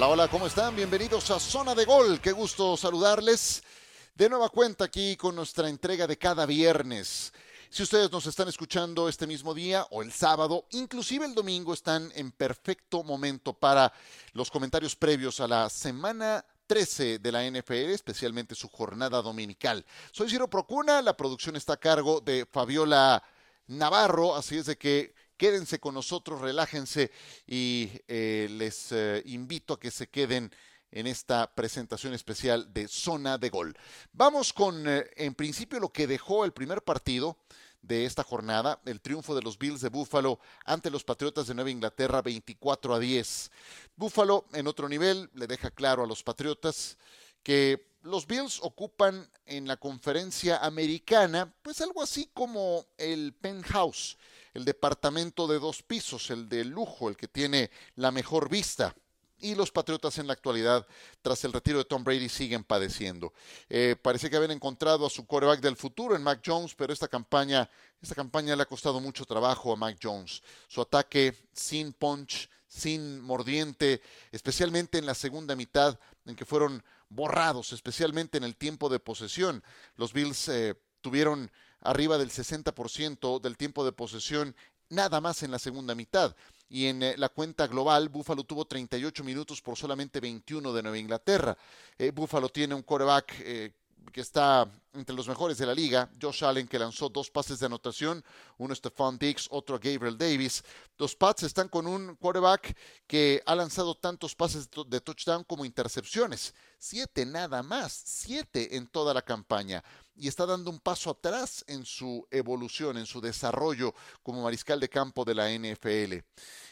Hola, hola, ¿cómo están? Bienvenidos a Zona de Gol. Qué gusto saludarles. De nueva cuenta aquí con nuestra entrega de cada viernes. Si ustedes nos están escuchando este mismo día o el sábado, inclusive el domingo, están en perfecto momento para los comentarios previos a la semana 13 de la NFL, especialmente su jornada dominical. Soy Ciro Procuna, la producción está a cargo de Fabiola Navarro, así es de que quédense con nosotros, relájense y eh, les eh, invito a que se queden en esta presentación especial de Zona de Gol. Vamos con, eh, en principio, lo que dejó el primer partido de esta jornada, el triunfo de los Bills de Buffalo ante los Patriotas de Nueva Inglaterra 24 a 10. Buffalo en otro nivel le deja claro a los Patriotas que los Bills ocupan en la conferencia americana pues algo así como el penthouse, el departamento de dos pisos, el de lujo, el que tiene la mejor vista y los Patriotas en la actualidad, tras el retiro de Tom Brady, siguen padeciendo. Eh, parece que habían encontrado a su quarterback del futuro en Mac Jones, pero esta campaña, esta campaña le ha costado mucho trabajo a Mac Jones. Su ataque sin punch, sin mordiente, especialmente en la segunda mitad, en que fueron borrados, especialmente en el tiempo de posesión. Los Bills eh, tuvieron arriba del 60% del tiempo de posesión nada más en la segunda mitad. Y en eh, la cuenta global, Buffalo tuvo 38 minutos por solamente 21 de Nueva Inglaterra. Eh, Buffalo tiene un quarterback eh, que está entre los mejores de la liga. Josh Allen, que lanzó dos pases de anotación, uno a Stephon Diggs, otro a Gabriel Davis. Los Pats están con un quarterback que ha lanzado tantos pases de touchdown como intercepciones. Siete nada más, siete en toda la campaña. Y está dando un paso atrás en su evolución, en su desarrollo como mariscal de campo de la NFL.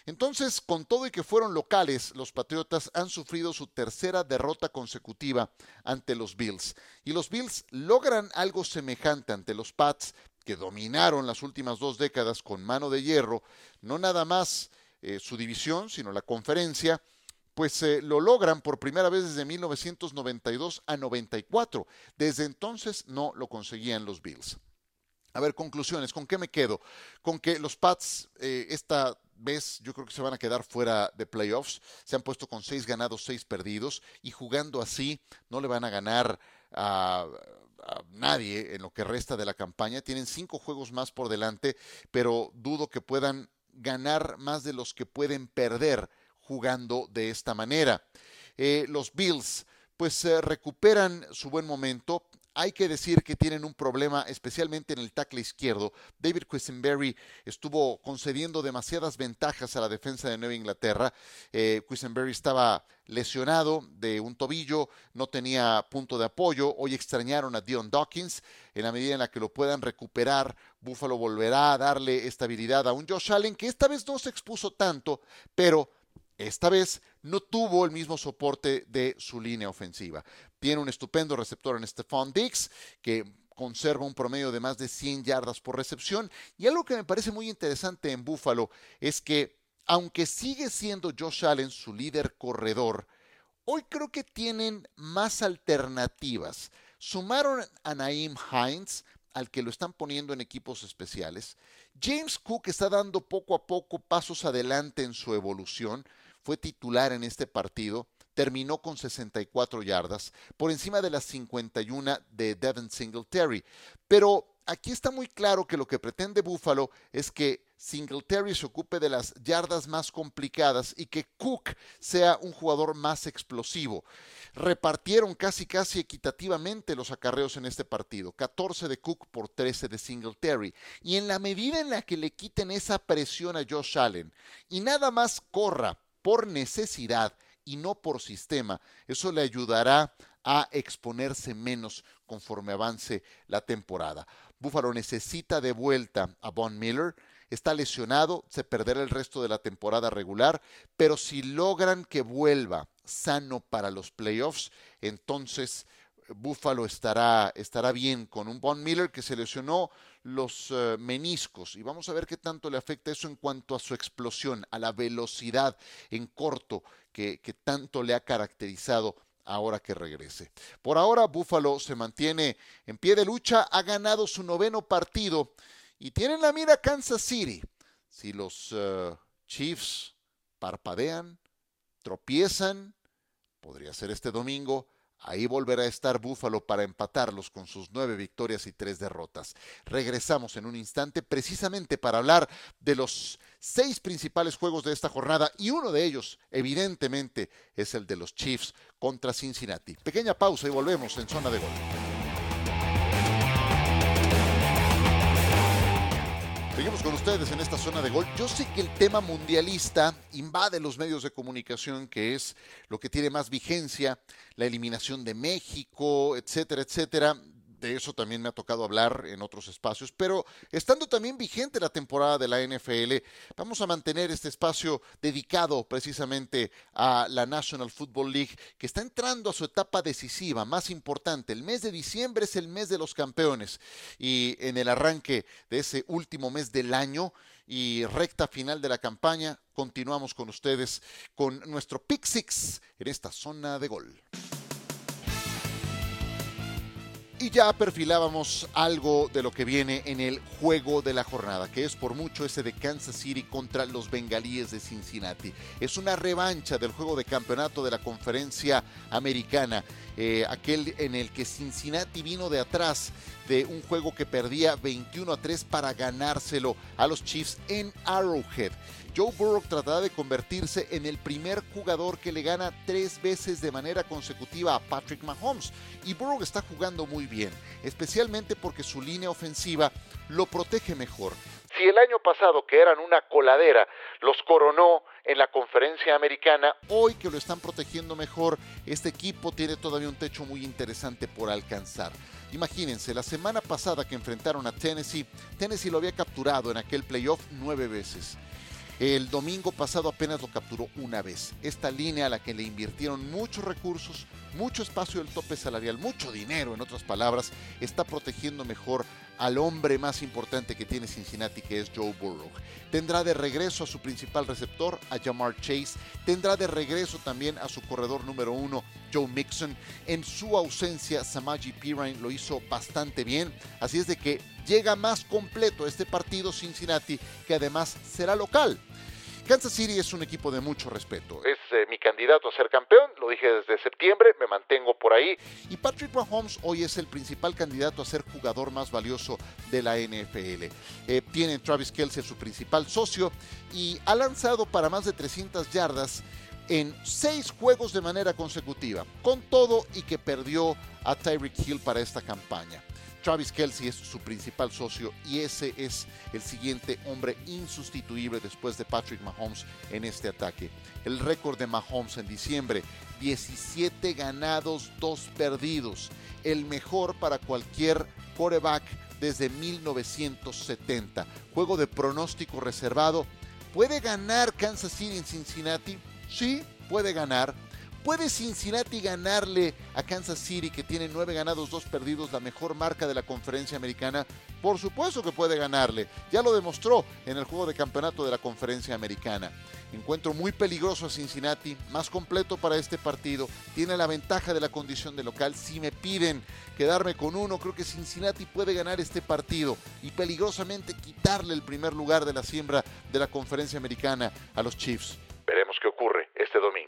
Entonces, con todo y que fueron locales, los Patriotas han sufrido su tercera derrota consecutiva ante los Bills. Y los Bills logran algo semejante ante los Pats, que dominaron las últimas dos décadas con mano de hierro, no nada más eh, su división, sino la conferencia, pues eh, lo logran por primera vez desde 1992 a 94. Desde entonces no lo conseguían los Bills. A ver, conclusiones, ¿con qué me quedo? Con que los Pats eh, esta vez yo creo que se van a quedar fuera de playoffs. Se han puesto con seis ganados, seis perdidos y jugando así no le van a ganar a, nadie en lo que resta de la campaña. Tienen cinco juegos más por delante, pero dudo que puedan ganar más de los que pueden perder jugando de esta manera. Eh, los Bills pues eh, recuperan su buen momento, hay que decir que tienen un problema, especialmente en el tackle izquierdo. David Quisenberry estuvo concediendo demasiadas ventajas a la defensa de Nueva Inglaterra. Eh, Quisenberry estaba lesionado de un tobillo, no tenía punto de apoyo. Hoy extrañaron a Dion Dawkins. En la medida en la que lo puedan recuperar, Buffalo volverá a darle estabilidad a un Josh Allen que esta vez no se expuso tanto, pero esta vez no tuvo el mismo soporte de su línea ofensiva. Tiene un estupendo receptor en Stephon Diggs, que conserva un promedio de más de 100 yardas por recepción. Y algo que me parece muy interesante en Buffalo es que, aunque sigue siendo Josh Allen su líder corredor, hoy creo que tienen más alternativas. Sumaron a Naim Hines, al que lo están poniendo en equipos especiales. James Cook está dando poco a poco pasos adelante en su evolución fue titular en este partido, terminó con 64 yardas, por encima de las 51 de Devin Singletary. Pero aquí está muy claro que lo que pretende Buffalo es que Singletary se ocupe de las yardas más complicadas y que Cook sea un jugador más explosivo. Repartieron casi casi equitativamente los acarreos en este partido, 14 de Cook por 13 de Singletary. Y en la medida en la que le quiten esa presión a Josh Allen y nada más corra por necesidad y no por sistema. Eso le ayudará a exponerse menos conforme avance la temporada. Búfalo necesita de vuelta a Von Miller. Está lesionado, se perderá el resto de la temporada regular, pero si logran que vuelva sano para los playoffs, entonces Buffalo estará, estará bien con un Von Miller que se lesionó los eh, meniscos y vamos a ver qué tanto le afecta eso en cuanto a su explosión, a la velocidad en corto que, tanto le ha caracterizado ahora que regrese. Por ahora, Buffalo se mantiene en pie de lucha, ha ganado su noveno partido y tiene la mira Kansas City. Si los eh, Chiefs parpadean, tropiezan, podría ser este domingo, Ahí volverá a estar Búfalo para empatarlos con sus nueve victorias y tres derrotas. Regresamos en un instante precisamente para hablar de los seis principales juegos de esta jornada y uno de ellos, evidentemente, es el de los Chiefs contra Cincinnati. Pequeña pausa y volvemos en zona de gol. Seguimos con ustedes en esta zona de gol. Yo sé que el tema mundialista invade los medios de comunicación, que es lo que tiene más vigencia, la eliminación de México, etcétera, etcétera de eso también me ha tocado hablar en otros espacios, pero estando también vigente la temporada de la NFL, vamos a mantener este espacio dedicado precisamente a la National Football League, que está entrando a su etapa decisiva, más importante. El mes de diciembre es el mes de los campeones y en el arranque de ese último mes del año y recta final de la campaña, continuamos con ustedes con nuestro Pick Six en esta zona de gol. Y ya perfilábamos algo de lo que viene en el juego de la jornada, que es por mucho ese de Kansas City contra los bengalíes de Cincinnati. Es una revancha del juego de campeonato de la conferencia americana, eh, aquel en el que Cincinnati vino de atrás de un juego que perdía 21 a 3 para ganárselo a los Chiefs en Arrowhead. Joe Burrow tratará de convertirse en el primer jugador que le gana tres veces de manera consecutiva a Patrick Mahomes. Y Burrow está jugando muy bien, especialmente porque su línea ofensiva lo protege mejor. Si el año pasado, que eran una coladera, los coronó en la conferencia americana, hoy que lo están protegiendo mejor, este equipo tiene todavía un techo muy interesante por alcanzar. Imagínense, la semana pasada que enfrentaron a Tennessee, Tennessee lo había capturado en aquel playoff nueve veces. El domingo pasado apenas lo capturó una vez. Esta línea a la que le invirtieron muchos recursos, mucho espacio del tope salarial, mucho dinero, en otras palabras, está protegiendo mejor al hombre más importante que tiene Cincinnati, que es Joe Burrow. Tendrá de regreso a su principal receptor, a Jamar Chase. Tendrá de regreso también a su corredor número uno, Joe Mixon. En su ausencia, Samaji Pirine lo hizo bastante bien. Así es de que llega más completo este partido Cincinnati, que además será local. Kansas City es un equipo de mucho respeto. Es eh, mi candidato a ser campeón, lo dije desde septiembre, me mantengo por ahí. Y Patrick Mahomes hoy es el principal candidato a ser jugador más valioso de la NFL. Eh, tiene Travis Kelsey su principal socio y ha lanzado para más de 300 yardas en seis juegos de manera consecutiva, con todo y que perdió a Tyreek Hill para esta campaña. Travis Kelsey es su principal socio y ese es el siguiente hombre insustituible después de Patrick Mahomes en este ataque. El récord de Mahomes en diciembre, 17 ganados, 2 perdidos, el mejor para cualquier quarterback desde 1970. Juego de pronóstico reservado. ¿Puede ganar Kansas City en Cincinnati? Sí, puede ganar ¿Puede Cincinnati ganarle a Kansas City, que tiene nueve ganados, dos perdidos, la mejor marca de la conferencia americana? Por supuesto que puede ganarle. Ya lo demostró en el juego de campeonato de la conferencia americana. Encuentro muy peligroso a Cincinnati, más completo para este partido. Tiene la ventaja de la condición de local. Si me piden quedarme con uno, creo que Cincinnati puede ganar este partido y peligrosamente quitarle el primer lugar de la siembra de la conferencia americana a los Chiefs. Veremos qué ocurre este domingo.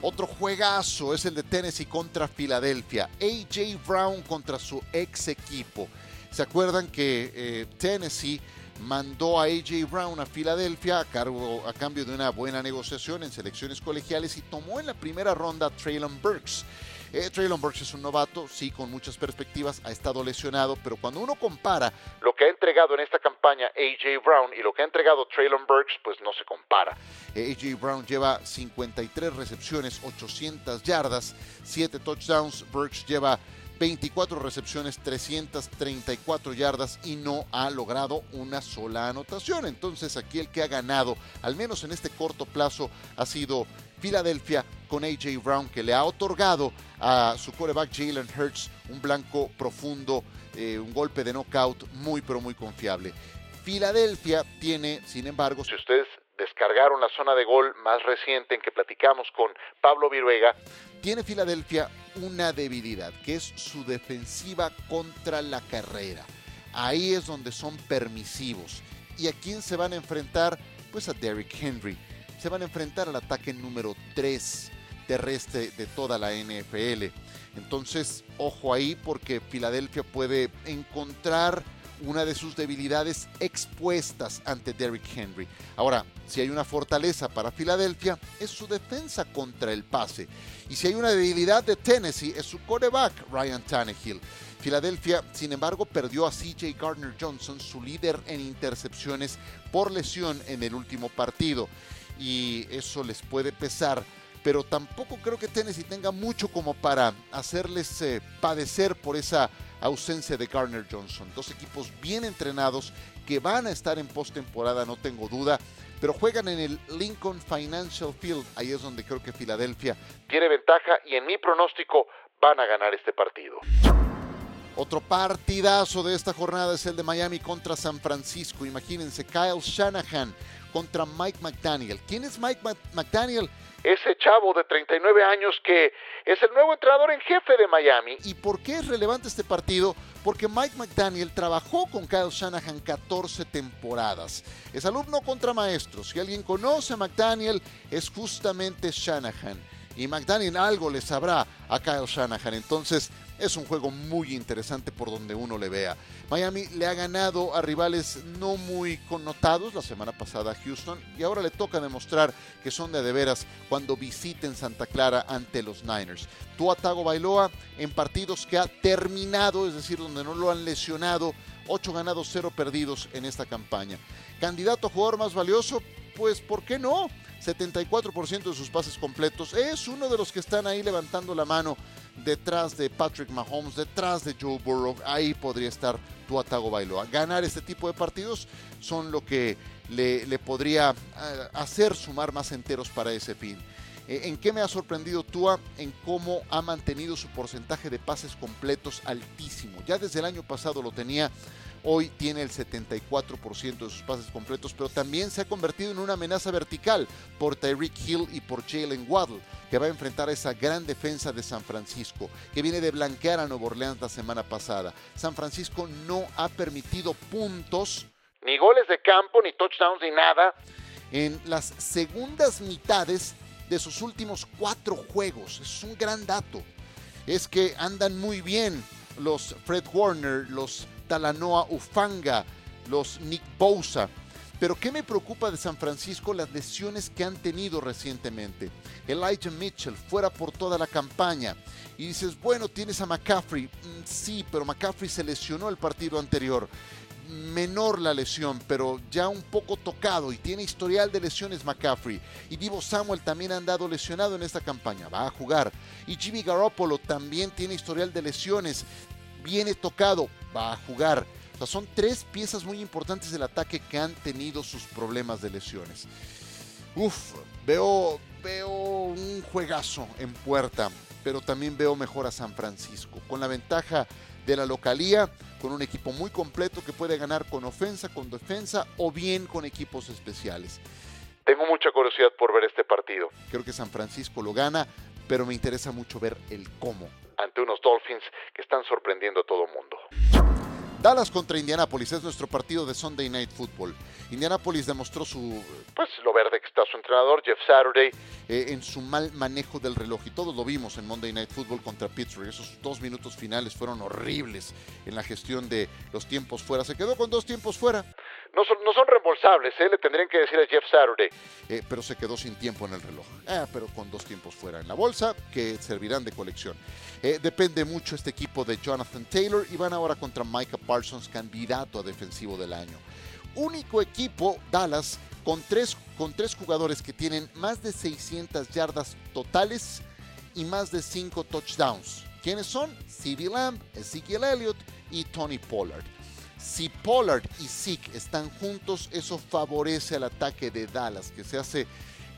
Otro juegazo es el de Tennessee contra Filadelfia. AJ Brown contra su ex equipo. ¿Se acuerdan que eh, Tennessee mandó a AJ Brown a Filadelfia a, cargo, a cambio de una buena negociación en selecciones colegiales y tomó en la primera ronda a Traylon Burks? Eh, Traylon Burks es un novato, sí, con muchas perspectivas, ha estado lesionado, pero cuando uno compara lo que ha entregado en esta campaña AJ Brown y lo que ha entregado Traylon Burks, pues no se compara. Eh, AJ Brown lleva 53 recepciones, 800 yardas, 7 touchdowns. Burks lleva 24 recepciones, 334 yardas y no ha logrado una sola anotación. Entonces aquí el que ha ganado, al menos en este corto plazo, ha sido Filadelfia con AJ Brown, que le ha otorgado a su quarterback Jalen Hurts un blanco profundo, eh, un golpe de knockout muy pero muy confiable. Filadelfia tiene, sin embargo, si ustedes descargaron la zona de gol más reciente en que platicamos con Pablo Viruega, tiene Filadelfia una debilidad, que es su defensiva contra la carrera. Ahí es donde son permisivos. ¿Y a quién se van a enfrentar? Pues a Derrick Henry. Se van a enfrentar al ataque número 3. terrestre de toda la NFL. Entonces, ojo ahí porque Filadelfia puede encontrar una de sus debilidades expuestas ante Derrick Henry. Ahora, si hay una fortaleza para Filadelfia, es su defensa contra el pase. Y si hay una debilidad de Tennessee, es su quarterback, Ryan Tannehill. Filadelfia, sin embargo, perdió a CJ Gardner Johnson, su líder en intercepciones, por lesión en el último partido. Y eso les puede pesar pero tampoco creo que Tennessee tenga mucho como para hacerles eh, padecer por esa ausencia de Garner Johnson. Dos equipos bien entrenados que van a estar en postemporada, no tengo duda, pero juegan en el Lincoln Financial Field. Ahí es donde creo que Filadelfia tiene ventaja y en mi pronóstico van a ganar este partido. Otro partidazo de esta jornada es el de Miami contra San Francisco. Imagínense, Kyle Shanahan contra Mike McDaniel. ¿Quién es Mike McDaniel? ese chavo de 39 años que es el nuevo entrenador en jefe de Miami. ¿Y por qué es relevante este partido? Porque Mike McDaniel trabajó con Kyle Shanahan 14 temporadas. Es alumno contra maestro. Si alguien conoce a McDaniel, es justamente Shanahan. Y McDaniel algo le sabrá a Kyle Shanahan. Entonces, es un juego muy interesante por donde uno le vea. Miami le ha ganado a rivales no muy connotados la semana pasada a Houston y ahora le toca demostrar que son de de veras cuando visiten Santa Clara ante los Niners. Tua Tago Bailoa en partidos que ha terminado, es decir, donde no lo han lesionado, 8 ganados, 0 perdidos en esta campaña. Candidato a jugador más valioso, pues ¿por qué no? 74% de sus pases completos. Es uno de los que están ahí levantando la mano detrás de Patrick Mahomes, detrás de Joe Burrow, ahí podría estar Tuatago Bailoa. Ganar este tipo de partidos son lo que le, le podría eh, hacer sumar más enteros para ese fin. Eh, ¿En qué me ha sorprendido Tua? En cómo ha mantenido su porcentaje de pases completos altísimo. Ya desde el año pasado lo tenía Hoy tiene el 74% de sus pases completos, pero también se ha convertido en una amenaza vertical por Tyreek Hill y por Jalen Waddle, que va a enfrentar a esa gran defensa de San Francisco, que viene de blanquear a Nueva Orleans la semana pasada. San Francisco no ha permitido puntos, ni goles de campo, ni touchdowns, ni nada, en las segundas mitades de sus últimos cuatro juegos. Es un gran dato. Es que andan muy bien los Fred Warner, los Talanoa Ufanga, los Nick Bosa. Pero ¿qué me preocupa de San Francisco? Las lesiones que han tenido recientemente. Elijah Mitchell fuera por toda la campaña. Y dices, bueno, tienes a McCaffrey. Mm, sí, pero McCaffrey se lesionó el partido anterior. Menor la lesión, pero ya un poco tocado y tiene historial de lesiones McCaffrey. Y Divo Samuel también ha andado lesionado en esta campaña, va a jugar. Y Jimmy Garoppolo también tiene historial de lesiones viene tocado, va a jugar. O sea, son tres piezas muy importantes del ataque que han tenido sus problemas de lesiones. Uf, veo, veo un juegazo en puerta, pero también veo mejor a San Francisco, con la ventaja de la localía, con un equipo muy completo que puede ganar con ofensa, con defensa o bien con equipos especiales. Tengo mucha curiosidad por ver este partido. Creo que San Francisco lo gana, pero me interesa mucho ver el cómo ante unos Dolphins que están sorprendiendo a todo mundo. Dallas contra Indianapolis es nuestro partido de Sunday Night Football. Indianapolis demostró su, pues lo verde que está su entrenador, Jeff Saturday, eh, en su mal manejo del reloj. Y todos lo vimos en Monday Night Football contra Pittsburgh. Esos dos minutos finales fueron horribles en la gestión de los tiempos fuera. Se quedó con dos tiempos fuera. No son, no son reembolsables, ¿eh? le tendrían que decir a Jeff Saturday. Eh, pero se quedó sin tiempo en el reloj. Ah, pero con dos tiempos fuera en la bolsa que servirán de colección. Depende mucho este equipo de Jonathan Taylor y van ahora contra Micah Parsons, candidato a defensivo del año. Único equipo, Dallas, con tres, con tres jugadores que tienen más de 600 yardas totales y más de 5 touchdowns. ¿Quiénes son? CeeDee Lamb, Ezekiel Elliott y Tony Pollard. Si Pollard y Zeke están juntos, eso favorece al ataque de Dallas, que se hace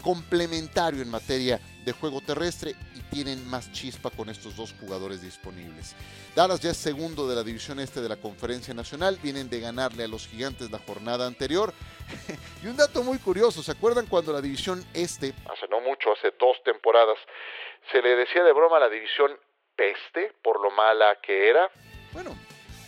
complementario en materia de juego terrestre y tienen más chispa con estos dos jugadores disponibles. Dallas ya es segundo de la división este de la Conferencia Nacional, vienen de ganarle a los gigantes la jornada anterior. y un dato muy curioso, ¿se acuerdan cuando la división este, hace no mucho, hace dos temporadas, se le decía de broma a la división peste por lo mala que era? Bueno,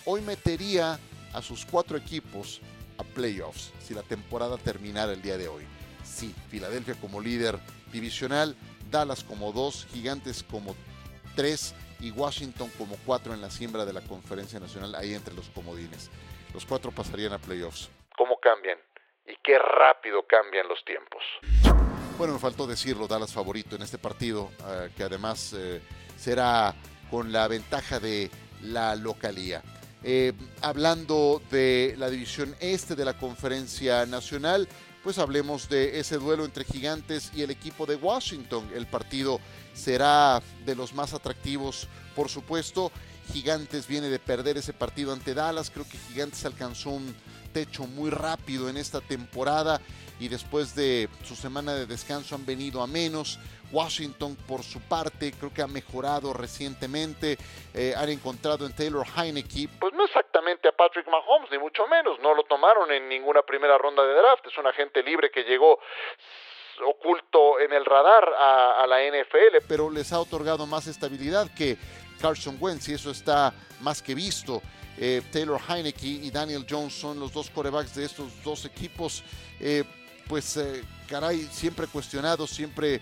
hoy metería a sus cuatro equipos a playoffs si la temporada terminara el día de hoy. Sí, Filadelfia como líder divisional Dallas como dos, Gigantes como tres y Washington como cuatro en la siembra de la conferencia nacional, ahí entre los comodines. Los cuatro pasarían a playoffs. ¿Cómo cambian? Y qué rápido cambian los tiempos. Bueno, me faltó decirlo, Dallas favorito en este partido, eh, que además eh, será con la ventaja de la localía. Eh, hablando de la división este de la conferencia nacional, pues hablemos de ese duelo entre Gigantes y el equipo de Washington. El partido será de los más atractivos, por supuesto. Gigantes viene de perder ese partido ante Dallas. Creo que Gigantes alcanzó un techo muy rápido en esta temporada y después de su semana de descanso han venido a menos. Washington, por su parte, creo que ha mejorado recientemente. Eh, han encontrado en Taylor Heineke. Pues no exactamente a Patrick Mahomes, ni mucho menos. No lo tomaron en ninguna primera ronda de draft. Es un agente libre que llegó oculto en el radar a, a la NFL. Pero les ha otorgado más estabilidad que Carson Wentz y eso está más que visto. Eh, Taylor Heineke y Daniel Jones son los dos corebacks de estos dos equipos. Eh, pues, eh, caray, siempre cuestionados, siempre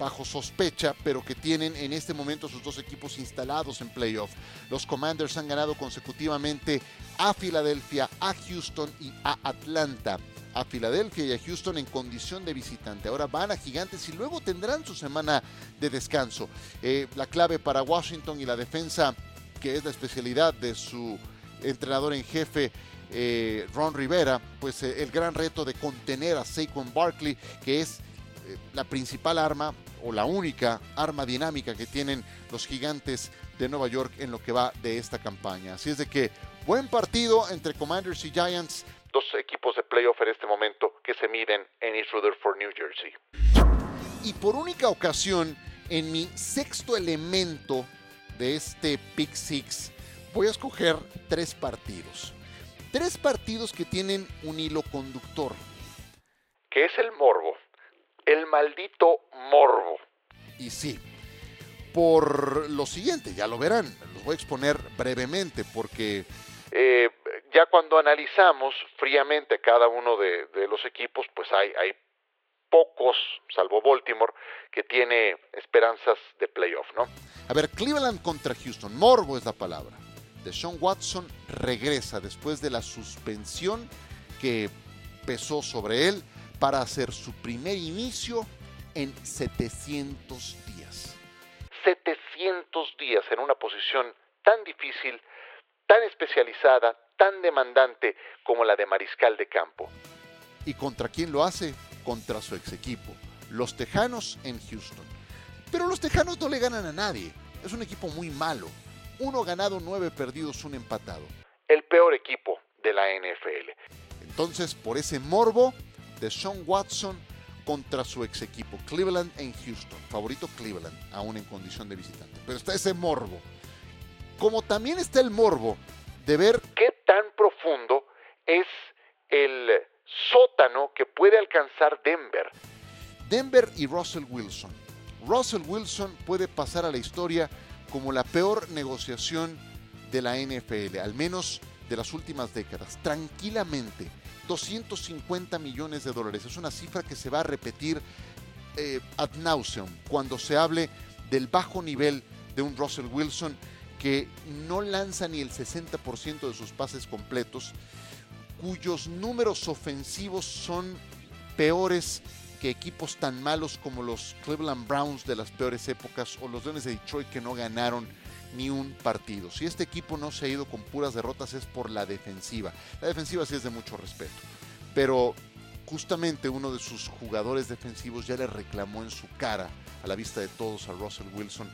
bajo sospecha, pero que tienen en este momento sus dos equipos instalados en playoff. Los Commanders han ganado consecutivamente a Filadelfia, a Houston y a Atlanta. A Filadelfia y a Houston en condición de visitante. Ahora van a Gigantes y luego tendrán su semana de descanso. la clave para Washington y la defensa que es la especialidad de su entrenador en jefe, eh, Ron Rivera, pues eh, el gran reto de contener a Saquon Barkley, que es eh, la principal arma o la única arma dinámica que tienen los gigantes de Nueva York en lo que va de esta campaña. Así es de que buen partido entre Commanders y Giants. Dos equipos de playoff en este momento que se miden en East Rutherford, New Jersey. Y por única ocasión, en mi sexto elemento de este Pick Six, voy a escoger tres partidos. Tres partidos que tienen un hilo conductor. Que es el morbo. El maldito morbo. Y sí, por lo siguiente, ya lo verán, los voy a exponer brevemente porque... Eh, ya cuando analizamos fríamente cada uno de, los equipos, pues hay, hay pocos, salvo Baltimore, que tiene esperanzas de playoff, ¿no? A ver, Cleveland contra Houston, morbo es la palabra. Deshaun Watson regresa después de la suspensión que pesó sobre él para hacer su primer inicio en 700 días. 700 días en una posición tan difícil, tan especializada, tan demandante como la de mariscal de campo. ¿Y contra quién lo hace? contra su ex equipo, los Tejanos en Houston. Pero los Tejanos no le ganan a nadie. Es un equipo muy malo. Uno ganado, nueve perdidos, un empatado. El peor equipo de la NFL. Entonces, por ese morbo de Sean Watson contra su ex equipo, Cleveland en Houston. Favorito Cleveland, aún en condición de visitante. Pero está ese morbo. Como también está el morbo de ver qué tan profundo es el sótano que puede alcanzar Denver. Denver y Russell Wilson. Russell Wilson puede pasar a la historia como la peor negociación de la NFL, al menos de las últimas décadas. Tranquilamente, 250 millones de dólares. Es una cifra que se va a repetir eh, ad nauseum cuando se hable del bajo nivel de un Russell Wilson que no lanza ni el 60% de sus pases completos cuyos números ofensivos son peores que equipos tan malos como los Cleveland Browns de las peores épocas o los Leones de Detroit que no ganaron ni un partido. Si este equipo no se ha ido con puras derrotas es por la defensiva. La defensiva sí es de mucho respeto, pero justamente uno de sus jugadores defensivos ya le reclamó en su cara, a la vista de todos, a Russell Wilson,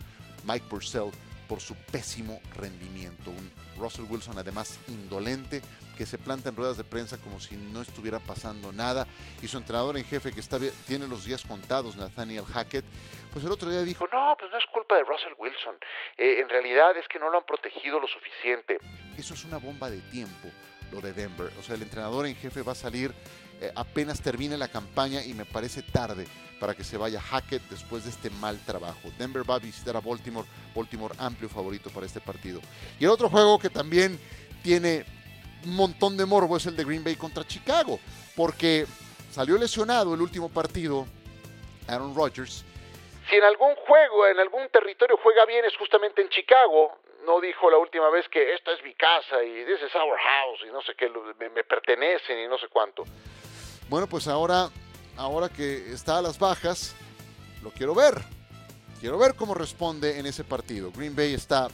Mike Purcell, por su pésimo rendimiento. Un Russell Wilson además indolente, que se planta en ruedas de prensa como si no estuviera pasando nada. Y su entrenador en jefe, que está, tiene los días contados, Nathaniel Hackett, pues el otro día dijo, no, pues no es culpa de Russell Wilson. Eh, en realidad es que no lo han protegido lo suficiente. Eso es una bomba de tiempo, lo de Denver. O sea, el entrenador en jefe va a salir eh, apenas termine la campaña y me parece tarde para que se vaya Hackett después de este mal trabajo. Denver va a visitar a Baltimore, Baltimore amplio favorito para este partido. Y el otro juego que también tiene montón de morbo es el de Green Bay contra Chicago, porque salió lesionado el último partido Aaron Rodgers. Si en algún juego, en algún territorio juega bien es justamente en Chicago. No dijo la última vez que esta es mi casa y this is our house y no sé qué, me, me pertenecen y no sé cuánto. Bueno, pues ahora, ahora que está a las bajas, lo quiero ver. Quiero ver cómo responde en ese partido. Green Bay está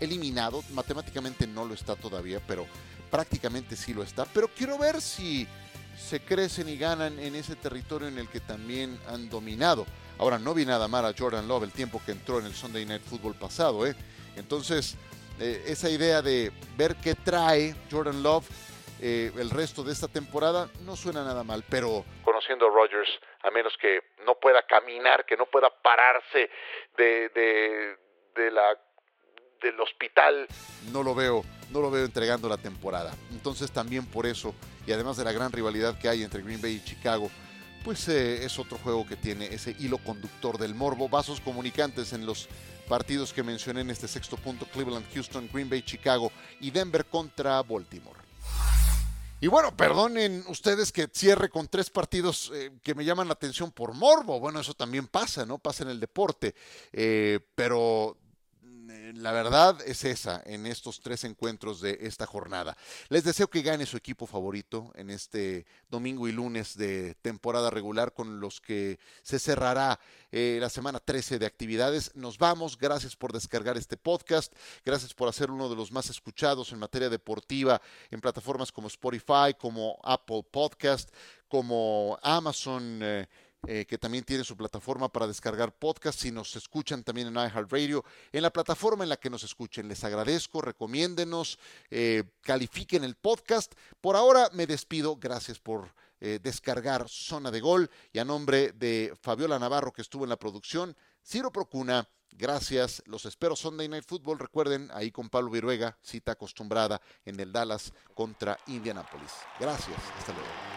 eliminado, matemáticamente no lo está todavía, pero prácticamente sí lo está. Pero quiero ver si se crecen y ganan en ese territorio en el que también han dominado. Ahora, no vi nada mal a Jordan Love el tiempo que entró en el Sunday Night Football pasado, ¿eh? Entonces, eh, esa idea de ver qué trae Jordan Love eh, el resto de esta temporada no suena nada mal, pero... Conociendo a Rodgers, a menos que no pueda caminar, que no pueda pararse de, de, de la del hospital. No lo veo, no lo veo entregando la temporada. Entonces también por eso, y además de la gran rivalidad que hay entre Green Bay y Chicago, pues eh, es otro juego que tiene ese hilo conductor del morbo, vasos comunicantes en los partidos que mencioné en este sexto punto, Cleveland, Houston, Green Bay, Chicago y Denver contra Baltimore. Y bueno, perdonen ustedes que cierre con tres partidos eh, que me llaman la atención por morbo. Bueno, eso también pasa, ¿no? Pasa en el deporte. Eh, pero la verdad es esa en estos tres encuentros de esta jornada. Les deseo que gane su equipo favorito en este domingo y lunes de temporada regular con los que se cerrará eh, la semana 13 de actividades. Nos vamos, gracias por descargar este podcast, gracias por hacer uno de los más escuchados en materia deportiva en plataformas como Spotify, como Apple Podcast, como Amazon. Eh, eh, que también tiene su plataforma para descargar podcasts. Si nos escuchan también en iHeartRadio, en la plataforma en la que nos escuchen. Les agradezco, recomiéndenos, eh, califiquen el podcast. Por ahora me despido. Gracias por eh, descargar Zona de Gol. Y a nombre de Fabiola Navarro, que estuvo en la producción, Ciro Procuna. Gracias, los espero Sunday Night Football. Recuerden, ahí con Pablo Viruega, cita acostumbrada en el Dallas contra Indianapolis. Gracias, hasta luego.